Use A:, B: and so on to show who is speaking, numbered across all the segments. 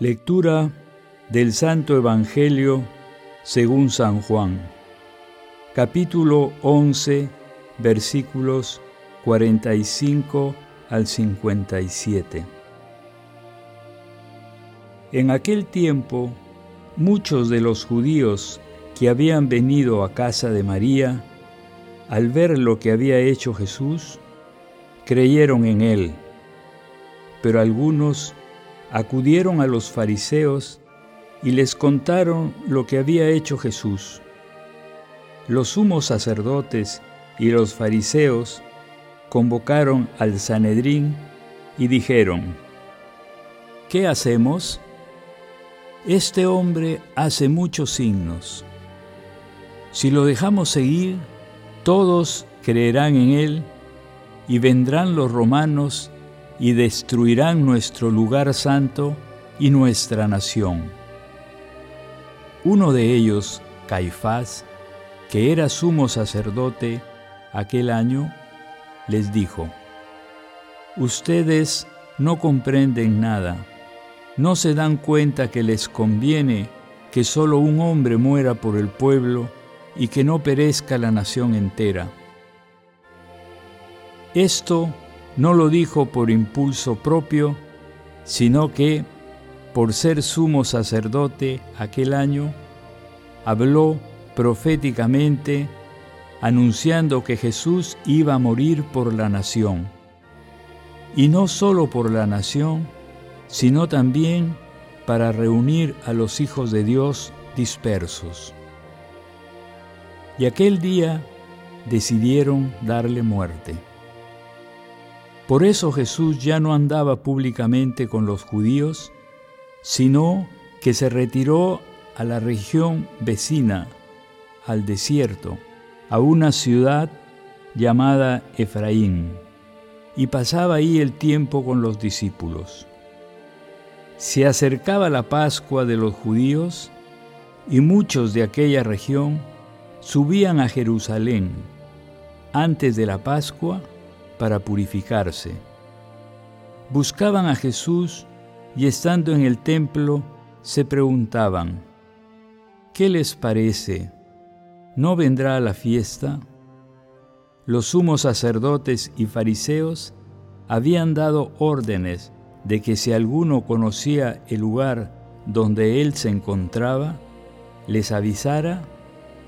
A: Lectura del Santo Evangelio según San Juan, capítulo 11, versículos 45 al 57. En aquel tiempo, muchos de los judíos que habían venido a casa de María, al ver lo que había hecho Jesús, creyeron en él, pero algunos acudieron a los fariseos y les contaron lo que había hecho Jesús. Los sumos sacerdotes y los fariseos convocaron al Sanedrín y dijeron, ¿qué hacemos? Este hombre hace muchos signos. Si lo dejamos seguir, todos creerán en él y vendrán los romanos y destruirán nuestro lugar santo y nuestra nación. Uno de ellos, Caifás, que era sumo sacerdote aquel año, les dijo, Ustedes no comprenden nada, no se dan cuenta que les conviene que solo un hombre muera por el pueblo y que no perezca la nación entera. Esto no lo dijo por impulso propio, sino que, por ser sumo sacerdote aquel año, habló proféticamente anunciando que Jesús iba a morir por la nación. Y no solo por la nación, sino también para reunir a los hijos de Dios dispersos. Y aquel día decidieron darle muerte. Por eso Jesús ya no andaba públicamente con los judíos, sino que se retiró a la región vecina, al desierto, a una ciudad llamada Efraín, y pasaba ahí el tiempo con los discípulos. Se acercaba la Pascua de los judíos y muchos de aquella región subían a Jerusalén antes de la Pascua para purificarse. Buscaban a Jesús y estando en el templo se preguntaban, ¿qué les parece? ¿No vendrá a la fiesta? Los sumos sacerdotes y fariseos habían dado órdenes de que si alguno conocía el lugar donde él se encontraba, les avisara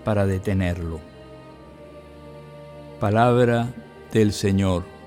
A: para detenerlo. Palabra del Señor.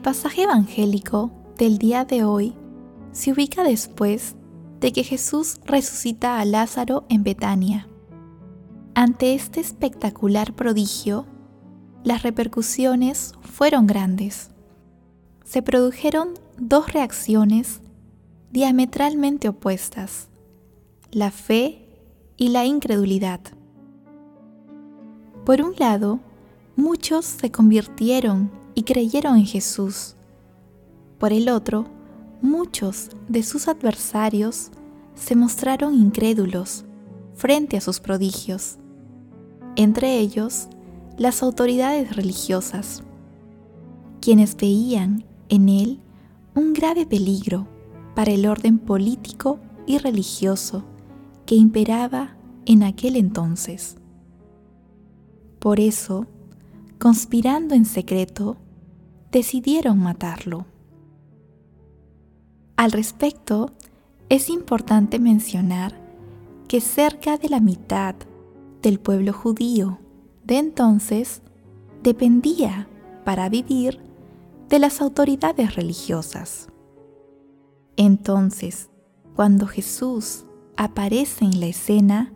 B: El pasaje evangélico del día de hoy se ubica después de que Jesús resucita a Lázaro en Betania. Ante este espectacular prodigio, las repercusiones fueron grandes. Se produjeron dos reacciones diametralmente opuestas, la fe y la incredulidad. Por un lado, muchos se convirtieron y creyeron en Jesús. Por el otro, muchos de sus adversarios se mostraron incrédulos frente a sus prodigios, entre ellos las autoridades religiosas, quienes veían en él un grave peligro para el orden político y religioso que imperaba en aquel entonces. Por eso, conspirando en secreto, decidieron matarlo. Al respecto, es importante mencionar que cerca de la mitad del pueblo judío de entonces dependía para vivir de las autoridades religiosas. Entonces, cuando Jesús aparece en la escena,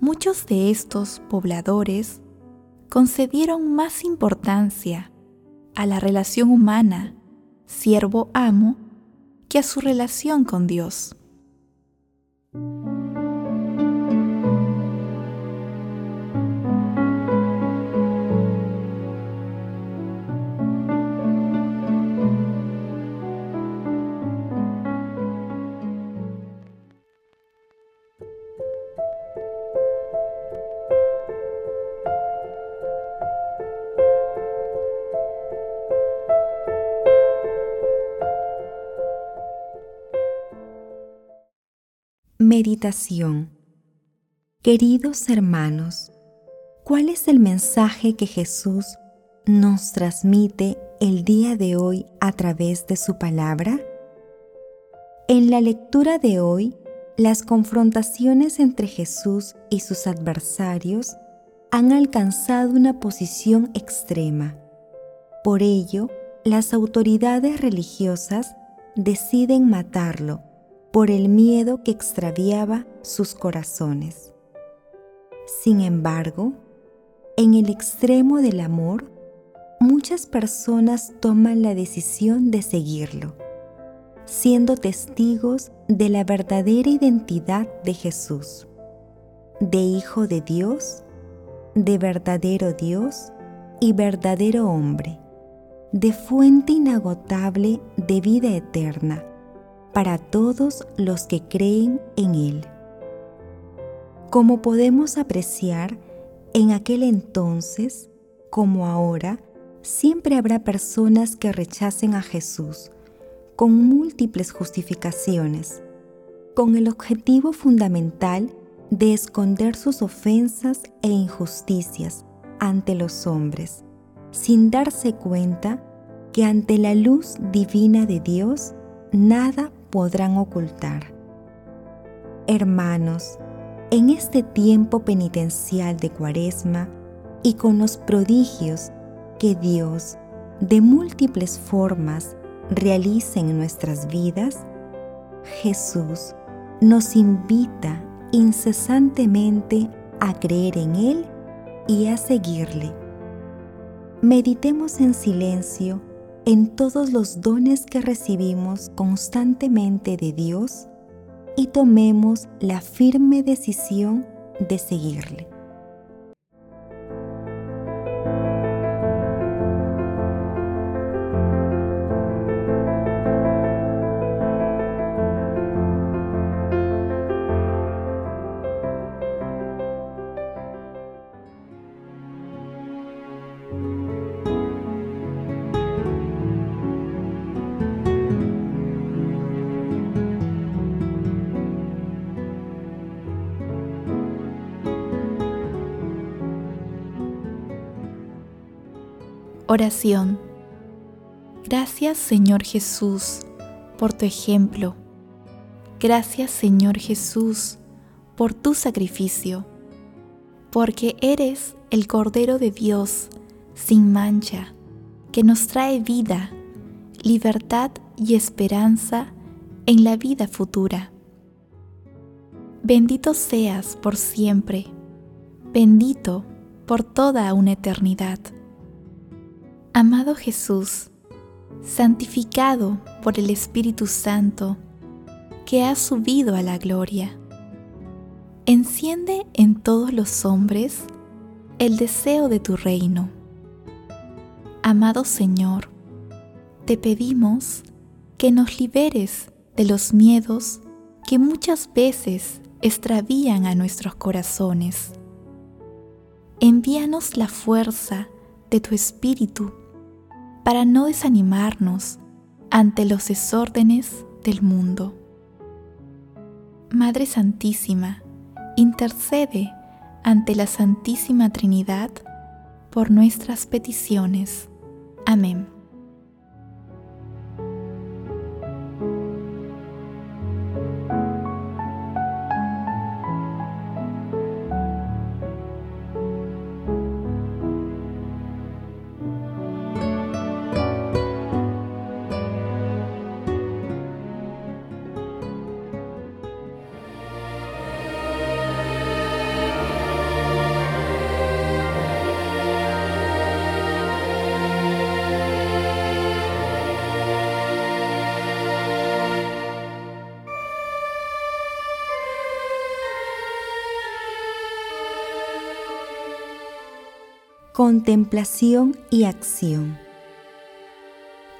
B: muchos de estos pobladores concedieron más importancia a la relación humana siervo-amo que a su relación con Dios.
C: Meditación Queridos hermanos, ¿cuál es el mensaje que Jesús nos transmite el día de hoy a través de su palabra? En la lectura de hoy, las confrontaciones entre Jesús y sus adversarios han alcanzado una posición extrema. Por ello, las autoridades religiosas deciden matarlo por el miedo que extraviaba sus corazones. Sin embargo, en el extremo del amor, muchas personas toman la decisión de seguirlo, siendo testigos de la verdadera identidad de Jesús, de Hijo de Dios, de verdadero Dios y verdadero hombre, de fuente inagotable de vida eterna para todos los que creen en Él. Como podemos apreciar, en aquel entonces, como ahora, siempre habrá personas que rechacen a Jesús con múltiples justificaciones, con el objetivo fundamental de esconder sus ofensas e injusticias ante los hombres, sin darse cuenta que ante la luz divina de Dios nada podrán ocultar. Hermanos, en este tiempo penitencial de Cuaresma y con los prodigios que Dios de múltiples formas realiza en nuestras vidas, Jesús nos invita incesantemente a creer en Él y a seguirle. Meditemos en silencio en todos los dones que recibimos constantemente de Dios y tomemos la firme decisión de seguirle.
B: Oración. Gracias Señor Jesús por tu ejemplo. Gracias Señor Jesús por tu sacrificio, porque eres el Cordero de Dios sin mancha, que nos trae vida, libertad y esperanza en la vida futura. Bendito seas por siempre, bendito por toda una eternidad. Amado Jesús, santificado por el Espíritu Santo, que ha subido a la gloria, enciende en todos los hombres el deseo de tu reino. Amado Señor, te pedimos que nos liberes de los miedos que muchas veces extravían a nuestros corazones. Envíanos la fuerza de tu Espíritu para no desanimarnos ante los desórdenes del mundo. Madre Santísima, intercede ante la Santísima Trinidad por nuestras peticiones. Amén.
C: Contemplación y acción.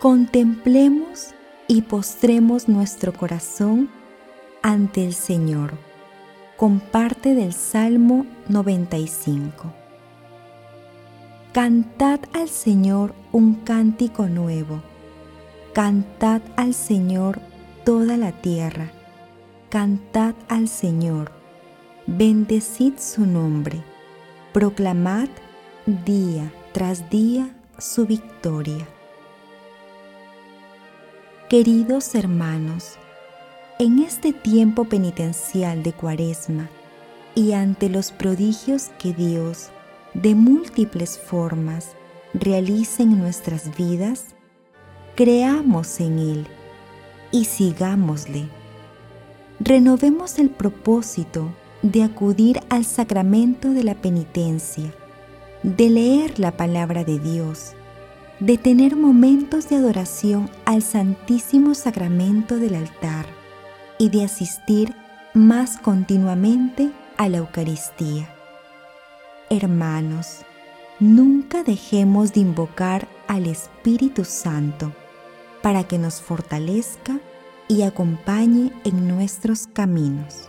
C: Contemplemos y postremos nuestro corazón ante el Señor. Comparte del Salmo 95. Cantad al Señor un cántico nuevo. Cantad al Señor toda la tierra. Cantad al Señor. Bendecid su nombre. Proclamad día tras día su victoria. Queridos hermanos, en este tiempo penitencial de Cuaresma y ante los prodigios que Dios, de múltiples formas, realiza en nuestras vidas, creamos en Él y sigámosle. Renovemos el propósito de acudir al sacramento de la penitencia de leer la palabra de Dios, de tener momentos de adoración al Santísimo Sacramento del altar y de asistir más continuamente a la Eucaristía. Hermanos, nunca dejemos de invocar al Espíritu Santo para que nos fortalezca y acompañe en nuestros caminos.